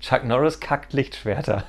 Chuck Norris kackt Lichtschwerter.